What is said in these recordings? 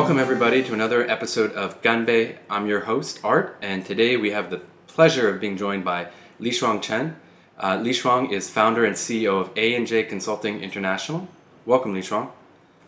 Welcome, everybody, to another episode of Ganbei. I'm your host, Art, and today we have the pleasure of being joined by Li Shuang Chen. Uh, Li Shuang is founder and CEO of A&J Consulting International. Welcome, Li Shuang.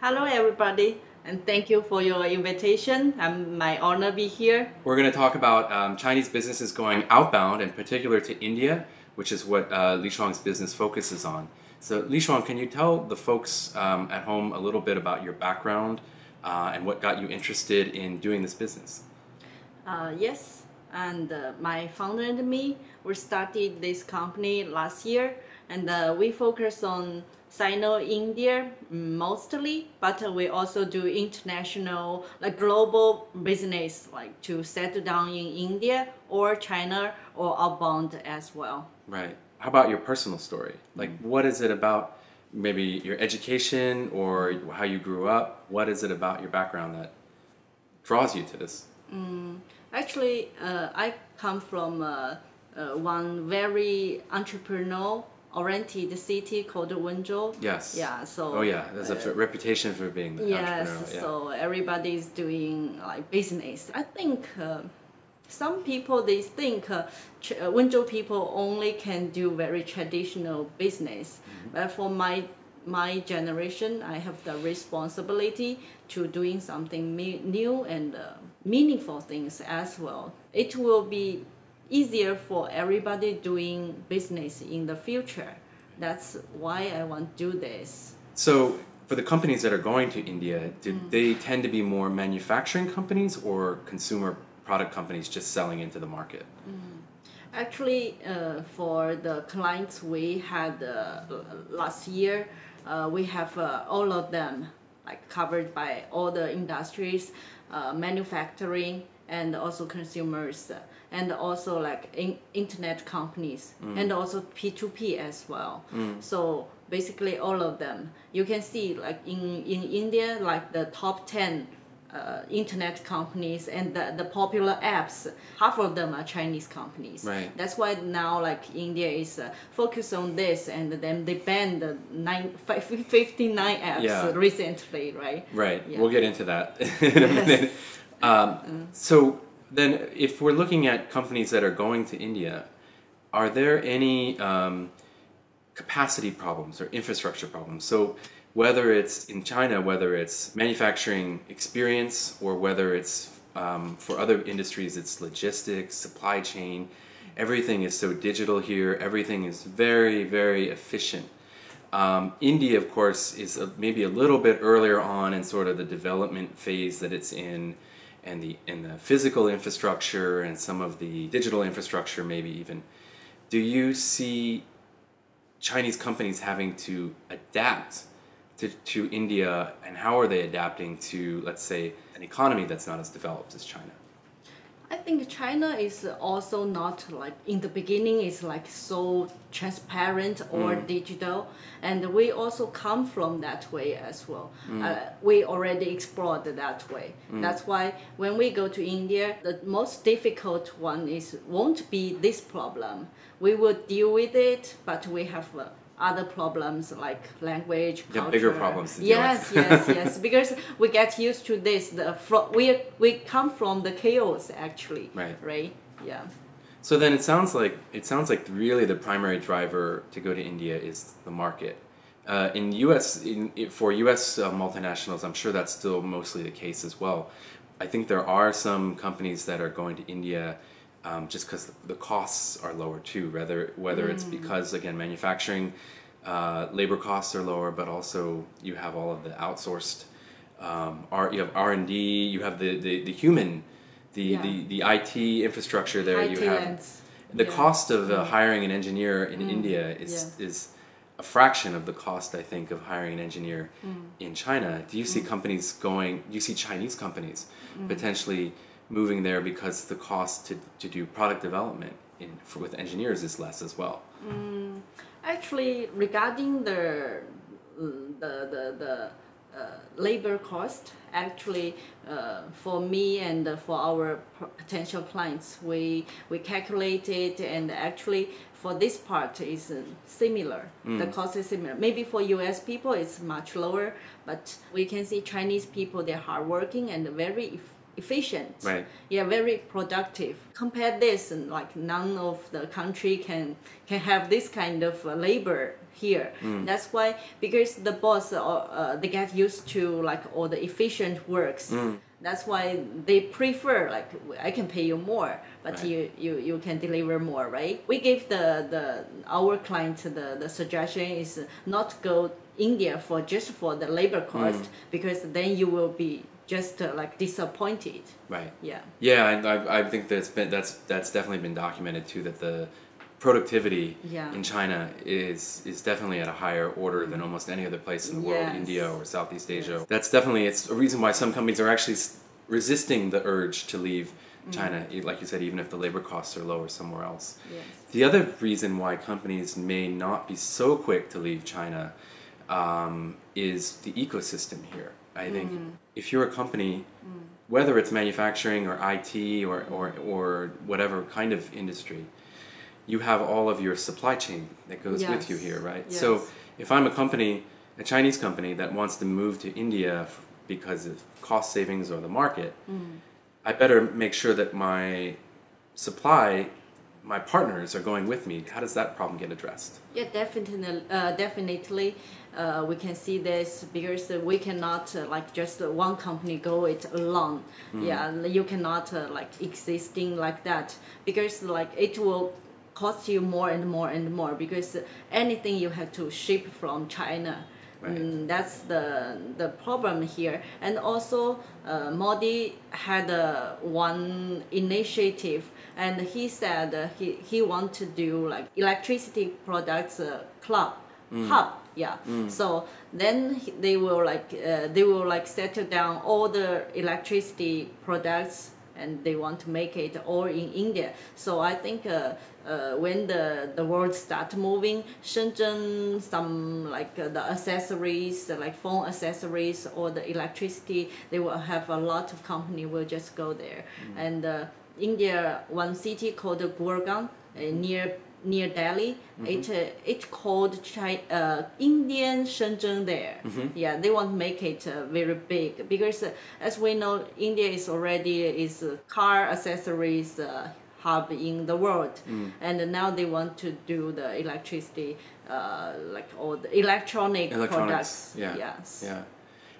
Hello, everybody, and thank you for your invitation. I'm my honor to be here. We're going to talk about um, Chinese businesses going outbound, in particular to India, which is what uh, Li Shuang's business focuses on. So, Li Shuang, can you tell the folks um, at home a little bit about your background uh, and what got you interested in doing this business? Uh, yes, and uh, my founder and me, we started this company last year, and uh, we focus on Sino-India mostly, but we also do international, like global business, like to settle down in India or China or outbound as well. Right. How about your personal story? Like, what is it about maybe your education or how you grew up? What is it about your background that draws you to this? Actually, uh, I come from uh, uh, one very entrepreneurial oriented city called Wenzhou. Yes. Yeah. So. Oh yeah, there's a f- reputation for being Yes. Yeah. So everybody's doing like business. I think uh, some people they think uh, Ch- uh, Wenzhou people only can do very traditional business, Mm-hmm. but for my my generation, I have the responsibility to doing something me- new and uh, meaningful things as well. It will be easier for everybody doing business in the future. That's why I want to do this. So for the companies that are going to India, do Mm. they tend to be more manufacturing companies or consumer product companies just selling into the market? Actually, uh, for the clients we had uh, last year, uh, we have uh, all of them like covered by all the industries, uh, manufacturing and also consumers, uh, and also like in- internet companies, and also P2P as well. So basically, all of them. You can see like in in India, like the top ten uh, internet companies and the, the popular apps, half of them are Chinese companies. Right. That's why now like India is uh, focused on this and then they banned the nine, fi- 59 apps Yeah. recently, right? Right. Yeah. We'll get into that in a minute. Um, So then, if we're looking at companies that are going to India, are there any um, capacity problems or infrastructure problems? So whether it's in China, whether it's manufacturing experience, or whether it's um, for other industries, it's logistics, supply chain. Everything is so digital here. Everything is very, very efficient. Um, India, of course, is a, maybe a little bit earlier on in sort of the development phase that it's in, and the in the physical infrastructure and some of the digital infrastructure, maybe even. Do you see Chinese companies having to adapt to, to India, and how are they adapting to, let's say, an economy that's not as developed as China? I think China is also not like in the beginning is like so transparent or digital, and we also come from that way as well. Uh, we already explored that way. That's why when we go to India, the most difficult one is won't be this problem. We will deal with it, but we have. Uh, other problems like language, Yeah, culture. bigger problems yes, yes, yes. Because we get used to this. The fro- we we come from the chaos actually. Right. Right. Yeah. So then it sounds like it sounds like really the primary driver to go to India is the market. Uh, in U.S. In, for U.S. Uh, multinationals, I'm sure that's still mostly the case as well. I think there are some companies that are going to India um, just because the costs are lower too. Whether whether it's because again manufacturing uh, labor costs are lower, but also you have all of the outsourced um, R, you have R and D, you have the, the, the human, the, Yeah. the, the IT infrastructure there. IT you have lands. the Yeah. Mm. cost of uh, hiring an engineer in India is is a fraction of the cost I think of hiring an engineer Mm. in China. Do you see companies going? Do you see Chinese companies Mm. potentially moving there because the cost to, to do product development in for, with engineers is less as well? Actually, regarding the the the, the uh, labor cost, actually, uh, for me and for our potential clients, we we calculated and actually for this part is uh, similar. The cost is similar. Maybe for U.S. people it's much lower, but we can see Chinese people they're hardworking and very efficient. Right. Yeah, very productive. Compare this, and like none of the country can can have this kind of uh, labor here. That's why because the boss uh, uh, they get used to like all the efficient works. That's why they prefer like I can pay you more, but Right. you, you you can deliver more, right? We give the the our client the the suggestion is not go India for just for the labor cost because then you will be just uh, like disappointed. Right. Yeah. Yeah, I, I, I think that's been that's that's definitely been documented too. That the productivity Yeah. in China is is definitely at a higher order than almost any other place in the world, India or Southeast Asia. That's definitely it's a reason why some companies are actually resisting the urge to leave China, e- like you said, even if the labor costs are lower somewhere else. Yes. The other reason why companies may not be so quick to leave China um, is the ecosystem here. I think mm-hmm. if you're a company, mm. whether it's manufacturing or IT or, or, or whatever kind of industry, you have all of your supply chain that goes with you here, right? Yes. So if I'm a company, a Chinese company that wants to move to India because of cost savings or the market, mm. I better make sure that my supply, my partners are going with me. How does that problem get addressed? Yeah, definitely. Uh, definitely, uh, we can see this because we cannot uh, like just one company go it alone. Yeah, you cannot uh, like existing like that because like it will cost you more and more and more because anything you have to ship from China. Right. Mm, that's the the problem here. And also, uh, Modi had uh, one initiative, and he said uh, he he want to do like electricity products uh, club hub. Yeah. So then he- they will like uh, they will like settle down all the electricity products and they want to make it all in India. So I think uh, uh, when the, the world start moving, Shenzhen, some like uh, the accessories, uh, like phone accessories or the electricity, they will have a lot of company will just go there. And uh, India, one city called Gurgaon, uh, near near Delhi, it uh, it called China, uh, Indian Shenzhen there. Yeah, they want to make it uh, very big because uh, as we know, India is already is a car accessories uh, hub in the world, and now they want to do the electricity, uh, like all the electronic products. Yeah. Yes. Yeah.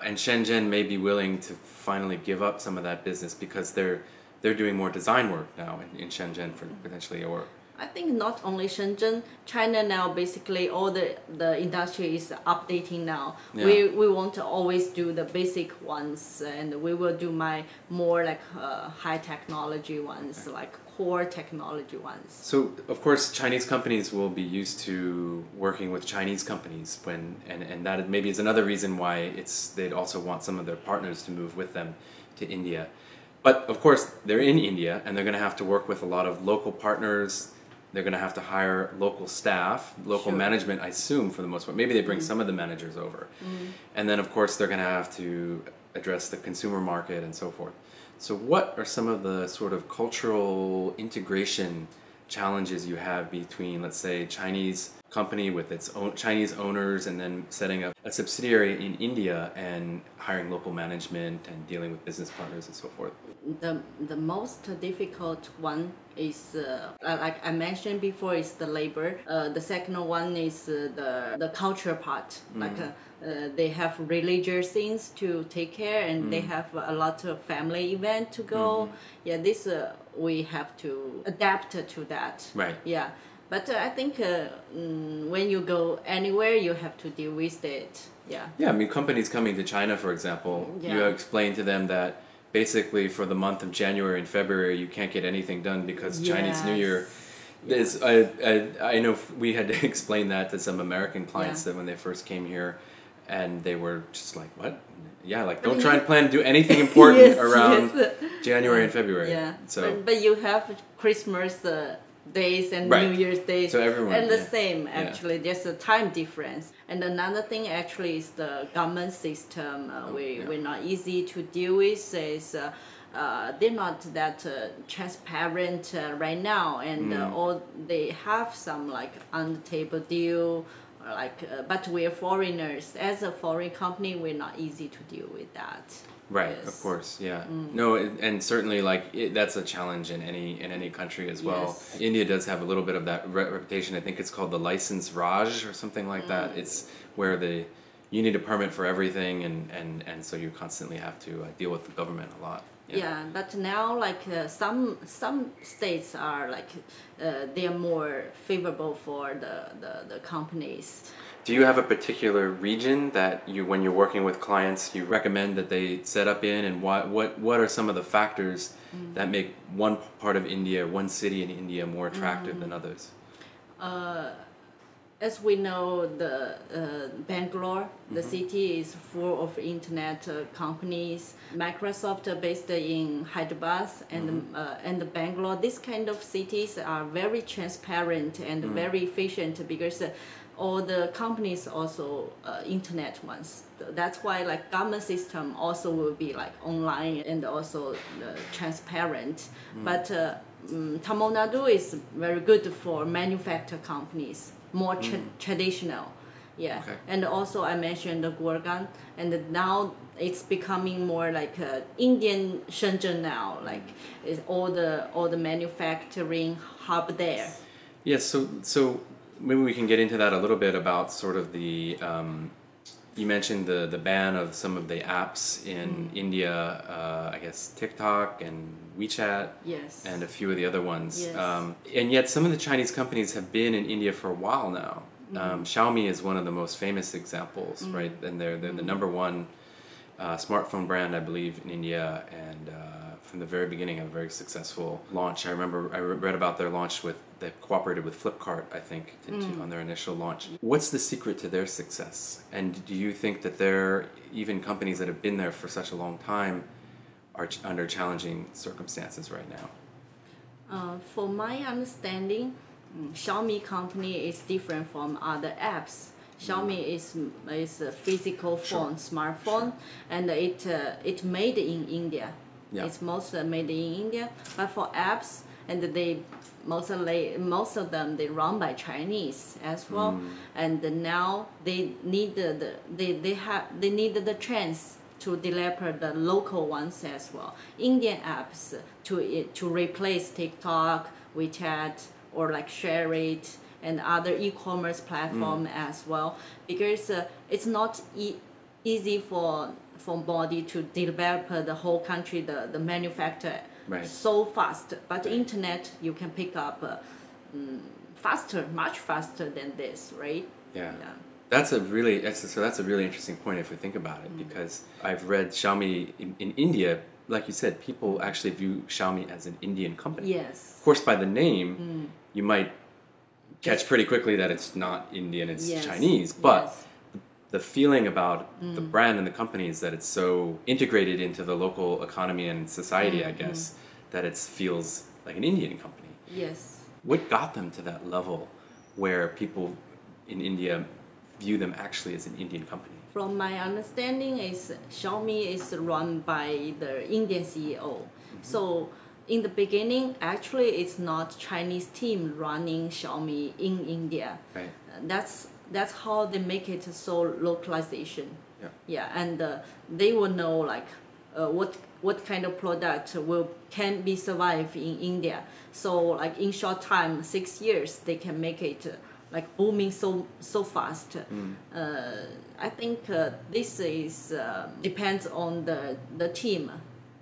And Shenzhen may be willing to finally give up some of that business because they're they're doing more design work now in, in Shenzhen for potentially or I think not only Shenzhen, China now basically all the, the industry is updating now. We, we want to always do the basic ones and we will do my more like uh, high technology ones, like core technology ones. So of course Chinese companies will be used to working with Chinese companies when and, and that maybe is another reason why it's they'd also want some of their partners to move with them to India. But of course they're in India and they're gonna have to work with a lot of local partners. They're gonna have to hire local staff, local Sure. management, I assume for the most part. Maybe they bring mm-hmm. some of the managers over. Mm-hmm. And then of course they're gonna have to address the consumer market and so forth. So, what are some of the sort of cultural integration challenges you have between, let's say, Chinese company with its own Chinese owners, and then setting up a subsidiary in India and hiring local management and dealing with business partners and so forth? the the most difficult one is uh, uh, like I mentioned before is the labor. Uh, the second one is uh, the the culture part. Like uh, uh, they have religious things to take care, and they have a lot of family event to go. Yeah, this uh, we have to adapt to that. Right. Yeah. But uh, I think uh, mm, when you go anywhere, you have to deal with it. Yeah. Yeah, I mean, companies coming to China, for example, you explain to them that basically for the month of January and February, you can't get anything done because Chinese New Year. Is, I, I, I know we had to explain that to some American clients Yeah. that when they first came here, and they were just like, "What? Yeah, like don't try and plan to do anything important Yes, around yes. January and February." Yeah. So but, but you have Christmas uh, days and Right. New Year's days. So everyone- And the yeah. same Yeah. actually. There's a time difference. And another thing actually is the government system. Uh, we Oh, yeah. we're not easy to deal with. Is uh, uh, they're not that uh, transparent uh, right now, and uh, all they have some like on the table deal. Like, uh, but we're foreigners. As a foreign company, we're not easy to deal with that. Right, Yes. of course, yeah. No, and certainly like it, that's a challenge in any in any country as well. Yes. India does have a little bit of that re- reputation. I think it's called the license Raj or something like that. It's where the you need a permit for everything, and and and so you constantly have to uh, deal with the government a lot. Yeah, but now like uh, some some states are like uh, they are more favorable for the, the, the companies. Do you have a particular region that you, when you're working with clients, you recommend that they set up in, and what what what are some of the factors that make one part of India, one city in India, more attractive than others? As we know, the uh, Bangalore, the city is full of internet uh, companies. Microsoft are based in Hyderabad and uh, and Bangalore. These kind of cities are very transparent and very efficient because uh, all the companies also uh, internet ones. That's why like government system also will be like online and also uh, transparent. But uh, mm, Tamil Nadu is very good for manufacture companies, more tra- traditional. Yeah, Okay. and also I mentioned the Gurgaon, and now it's becoming more like a Indian Shenzhen now. Like is all the all the manufacturing hub there. Yes, so so maybe we can get into that a little bit about sort of the. Um, you mentioned the the ban of some of the apps in India, uh, I guess TikTok and WeChat, Yes. and a few of the other ones. Yes. Um, and yet, some of the Chinese companies have been in India for a while now. Um, Xiaomi is one of the most famous examples, right? And they're they're the number one uh, smartphone brand, I believe, in India, and uh, from the very beginning, a very successful launch. I remember I read about their launch with they cooperated with Flipkart, I think, to, to- on their initial launch. What's the secret to their success? And do you think that they're even companies that have been there for such a long time are ch- under challenging circumstances right now? Uh, for my understanding, mm, Xiaomi company is different from other apps. Xiaomi is is a physical phone, smartphone, and it uh, it made in India. Yeah. It's mostly made in India, but for apps, and they mostly most of them they run by Chinese as well, and now they need the, the they they have they need the chance to develop the local ones as well. Indian apps to to replace TikTok, WeChat, or like Share It and other e-commerce platform as well, because uh, it's not e- easy for for body to develop uh, the whole country the the manufacture Right. so fast. But internet you can pick up uh, mm, faster, much faster than this, right? Yeah. Yeah. That's a really that's so that's a really interesting point if we think about it mm. because I've read Xiaomi in, in India, like you said, people actually view Xiaomi as an Indian company. Yes. Of course, by the name, mm. you might catch pretty quickly that it's not Indian, it's Yes. Chinese. But Yes. the feeling about the mm. brand and the company is that it's so integrated into the local economy and society, I mm-hmm. guess, that it feels like an Indian company. Yes. What got them to that level where people in India view them actually as an Indian company? From my understanding, is Xiaomi is run by the Indian CEO. So in the beginning, actually, it's not Chinese team running Xiaomi in India. Right. That's that's how they make it so localization. Yeah. Yeah, and uh, they will know like uh, what what kind of product will can be survive in India. So like in short time, six years, they can make it like booming so so fast. Uh, I think uh, this is uh, depends on the the team.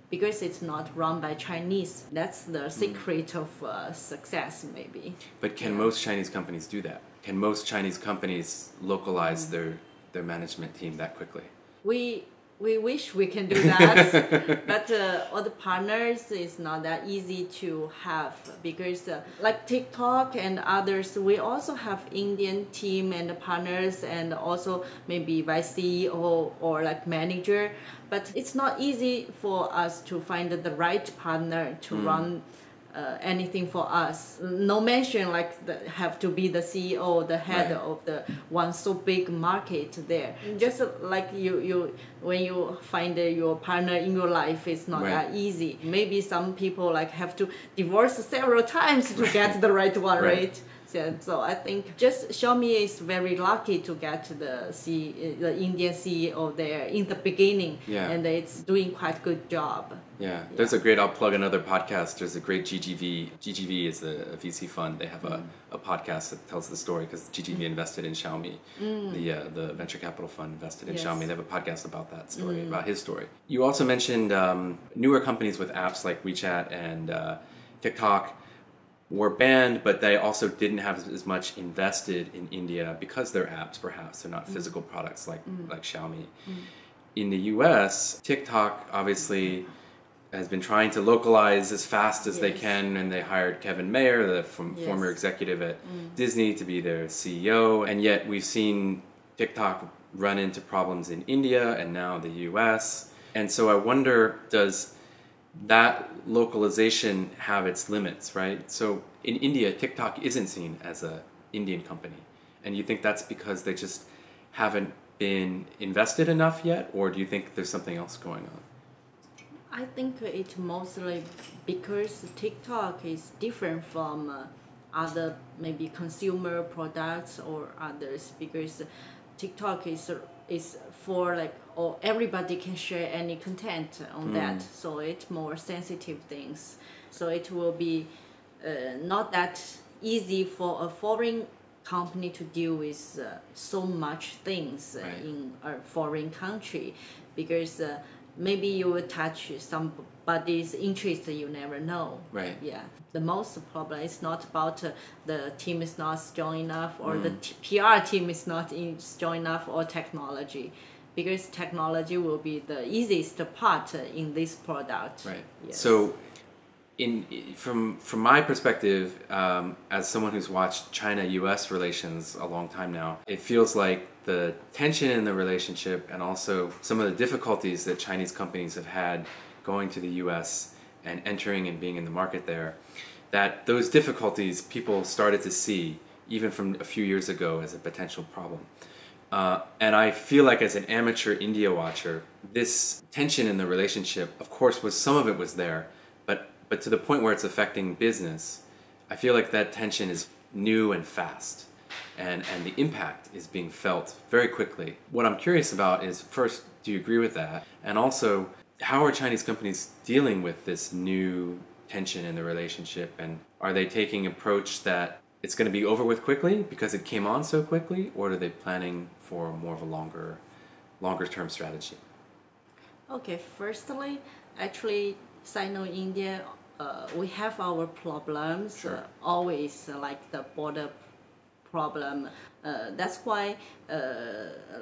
Because it's not run by Chinese, that's the secret of uh, success, maybe. But can most Chinese companies do that? Can most Chinese companies localize their their management team that quickly? we we wish we can do that but uh, all the partners is not that easy to have because uh, like tiktok and others we also have indian team and partners and also maybe vice ceo or like manager but it's not easy for us to find the right partner to run uh, anything for us. No mention like the, have to be the CEO, the head Right. of the one so big market there. Just like you, you when you find uh, your partner in your life, it's not Right. that easy. Maybe some people like have to divorce several times to get the right one, Right. So, I think just Xiaomi is very lucky to get the C, the Indian CEO there in the beginning, Yeah. and it's doing quite a good job. Yeah, there's a great. I'll plug another podcast. There's a great GGV. GGV is a, a VC fund. They have a, a podcast that tells the story because GGV invested in Xiaomi. The uh, the venture capital fund invested in Yes. Xiaomi. They have a podcast about that story, about his story. You also mentioned um, newer companies with apps like WeChat and uh, TikTok were banned, but they also didn't have as- much invested in India because they're apps. Perhaps they're not mm. physical products like mm. like Xiaomi. Mm. In the U.S., TikTok obviously has been trying to localize as fast as they can, and they hired Kevin Mayer, the from, Yes. former executive at Disney, to be their CEO. And yet, we've seen TikTok run into problems in India and now the U.S. And so, I wonder, does that localization have its limits, right? So, in India, TikTok isn't seen as a Indian company, and you think that's because they just haven't been invested enough yet, or do you think there's something else going on? I think it's mostly because TikTok is different from uh, other maybe consumer products or others because TikTok is is for like or everybody can share any content on that. So it's more sensitive things. So it will be uh, not that easy for a foreign company to deal with uh, so much things uh, Right. in a foreign country. Because uh, maybe you will touch somebody's interest you never know. Right. yeah. The most problem is not about uh, the team is not strong enough or the t- pr team is not in- strong enough or technology because technology will be the easiest part in this product Right. yes. So, in from from my perspective, um, as someone who's watched China-U.S. relations a long time now, it feels like the tension in the relationship and also some of the difficulties that Chinese companies have had going to the U.S. and entering and being in the market there, that those difficulties people started to see even from a few years ago as a potential problem. Uh, and I feel like as an amateur India watcher, this tension in the relationship, of course, was some of it was there, but but to the point where it's affecting business, I feel like that tension is new and fast, and and the impact is being felt very quickly. What I'm curious about is first, do you agree with that, and also how are Chinese companies dealing with this new tension in the relationship, and are they taking approach that it's going to be over with quickly because it came on so quickly, or are they planning for more of a longer, longer term strategy? Okay, firstly, actually, Sino-India, uh, we have our problems Sure. uh, always, uh, like the border problem. Uh, that's why, uh,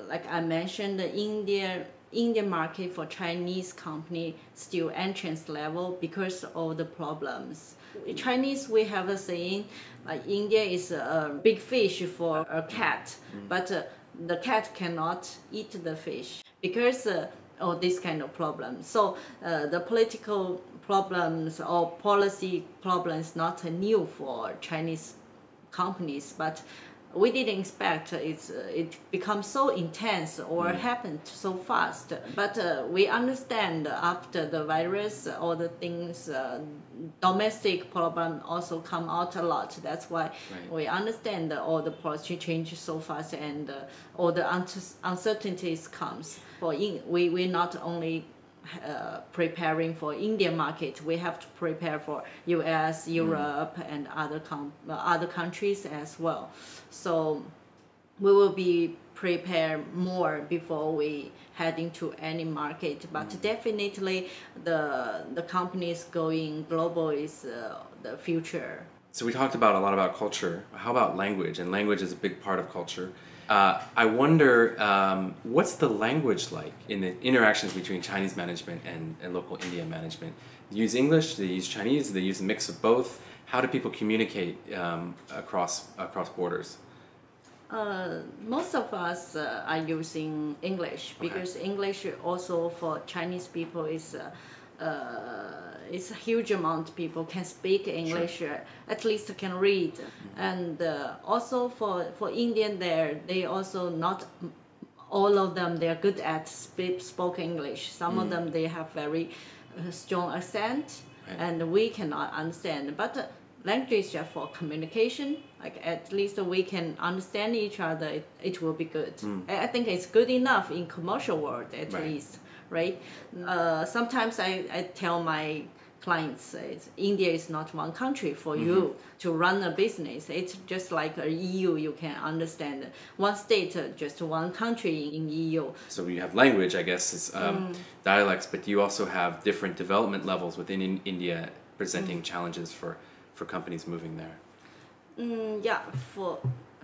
like I mentioned, the India Indian market for Chinese company still entrance level because of the problems. Chinese we have a saying, like India is a big fish for a cat, but uh, the cat cannot eat the fish because uh, of this kind of problem. So uh, the political problems or policy problems not new for Chinese companies, but we didn't expect it's it becomes so intense or happened so fast. But uh, we understand after the virus, all the things, uh, domestic problem also come out a lot. That's why Right. we understand all the policy changes so fast and uh, all the uncertainties comes. For in, we we not only uh, preparing for Indian market, we have to prepare for U.S., Europe, and other com- uh, other countries as well. So we will be prepared more before we head into any market. But definitely, the the companies going global is uh, the future. So we talked about a lot about culture. How about language? And language is a big part of culture. Uh, I wonder um, what's the language like in the interactions between Chinese management and, and local Indian management? They use English? Do they use Chinese? Do they use a mix of both? How do people communicate um, across across borders? Uh, most of us uh, are using English because English also for Chinese people is uh, it's a huge amount people can speak English, uh, at least can read, and uh, also for for Indian there they also not all of them they are good at speak spoken English. Some of them they have very uh, strong accent, Right. and we cannot understand. But uh, language is just for communication. Like at least we can understand each other. It, it will be good. I, I think it's good enough in commercial world at Right. least, right? Uh, sometimes I, I tell my clients it's, India is not one country for you to run a business. It's just like a EU. You can understand one state, uh, just one country in EU. So you have language, I guess, is um, dialects, but you also have different development levels within in India presenting challenges for, for companies moving there. Mm, yeah, for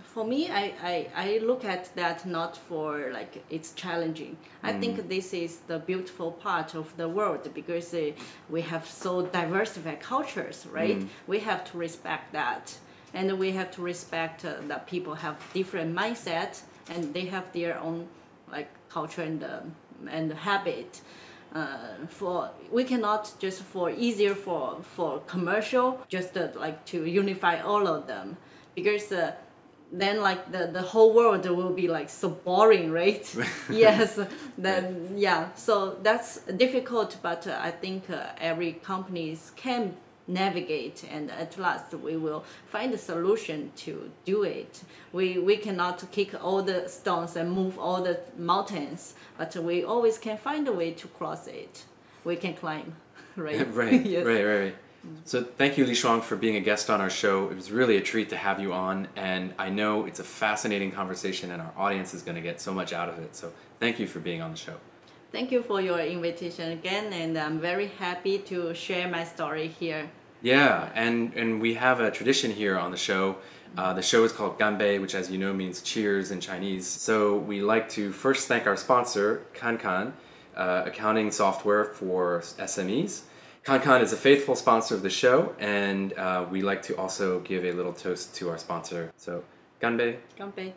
for me, I, I, I look at that not for like it's challenging. I think this is the beautiful part of the world because uh, we have so diversified cultures, right? We have to respect that, and we have to respect uh, that people have different mindset and they have their own like culture and um, and habit. Uh, for we cannot just for easier for for commercial just uh, like to unify all of them because uh, then like the, the whole world will be like so boring right? Yes. Then yeah. So that's difficult but uh, i think uh, every companies can navigate and at last we will find a solution to do it. We we cannot kick all the stones and move all the mountains but we always can find a way to cross it. We can climb right? Right, Yes. right, right, right. So thank you, Li Shuang, for being a guest on our show. It was really a treat to have you on, and I know it's a fascinating conversation, and our audience is going to get so much out of it. So thank you for being on the show. thank you for your invitation again and i'm very happy to share my story here Yeah, and and we have a tradition here on the show. Uh, the show is called Ganbei, which, as you know, means cheers in Chinese. So we like to first thank our sponsor, Kankan, uh, accounting software for SMEs. Kankan is a faithful sponsor of the show, and uh, we like to also give a little toast to our sponsor. So, Ganbei. 干杯